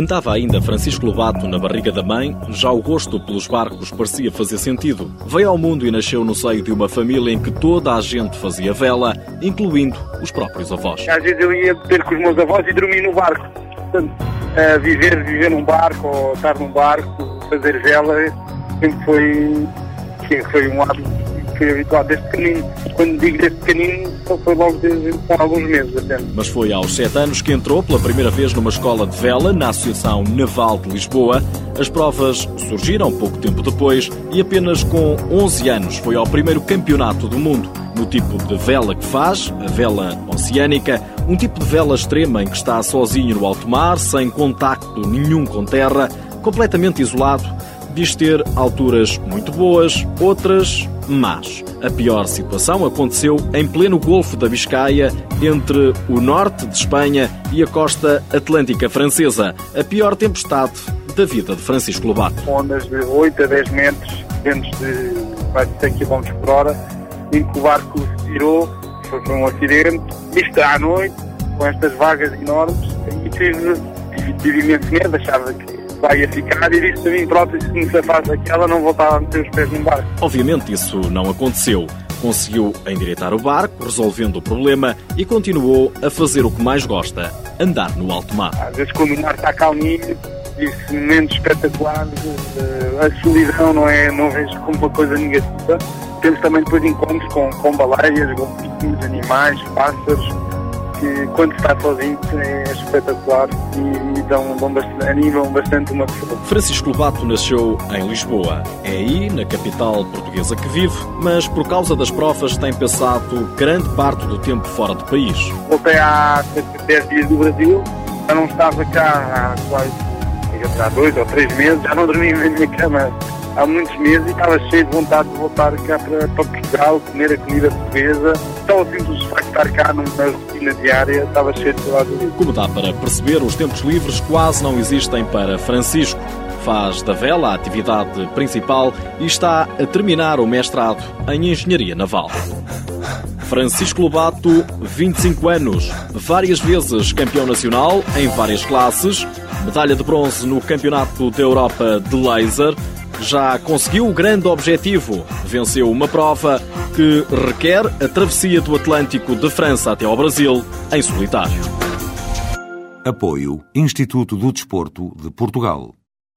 Andava ainda Francisco Lobato na barriga da mãe, já o gosto pelos barcos parecia fazer sentido. Veio ao mundo e nasceu no seio de uma família em que toda a gente fazia vela, incluindo os próprios avós. Às vezes eu ia ter com os meus avós e dormir no barco. Portanto, viver, viver num barco ou estar num barco, fazer vela, sempre foi, foi um hábito fui habituado desde pequenino. Quando digo desde pequenino, só foi logo desde alguns meses até. Mas foi aos sete anos que entrou pela primeira vez numa escola de vela na Associação Naval de Lisboa. As provas surgiram pouco tempo depois e apenas com 11 anos foi ao primeiro campeonato do mundo. No tipo de vela que faz, a vela oceânica, um tipo de vela extrema em que está sozinho no alto mar, sem contacto nenhum com terra, completamente isolado, diz ter alturas muito boas, outras mas a pior situação aconteceu em pleno Golfo da Biscaia, entre o norte de Espanha e a costa atlântica francesa. A pior tempestade da vida de Francisco Lobato. Ondas de 8 a 10 metros, ventos de quase 100 km por hora, em que o barco se virou, foi um acidente. Isto à noite, com estas vagas enormes, e tive, tive, tive imenso medo, achava que vai a ficar e disse a mim próprio se me safasse aquela não voltava a meter os pés no barco. Obviamente isso não aconteceu. Conseguiu endireitar o barco, resolvendo o problema e continuou a fazer o que mais gosta, andar no alto mar. Às vezes quando o mar está calminho, disse momentos espetaculares, eh, a solidão não é, não vejo como uma coisa negativa. Temos também depois encontros com, com baleias, golfinhos, animais, pássaros, que quando está sozinho é espetacular e, e dão, dão bastante, animam bastante uma pessoa. Francisco Lobato nasceu em Lisboa. É aí, na capital portuguesa, que vive, mas por causa das provas tem passado grande parte do tempo fora do país. Voltei há 10 dias do Brasil, já não estava cá há quase há dois ou três meses, já não dormi na minha cama há muitos meses e estava cheio de vontade de voltar cá para, para Portugal, comer a comida portuguesa. Só o simples facto de estar cá numa rotina diária estava cheio de disso. Como dá para perceber, os tempos livres quase não existem para Francisco. Faz da vela a atividade principal e está a terminar o mestrado em Engenharia Naval. Francisco Lobato, 25 anos, várias vezes campeão nacional em várias classes, medalha de bronze no Campeonato da Europa de Laser, já conseguiu o grande objetivo. Venceu uma prova que requer a travessia do Atlântico de França até ao Brasil em solitário. Apoio Instituto do Desporto de Portugal.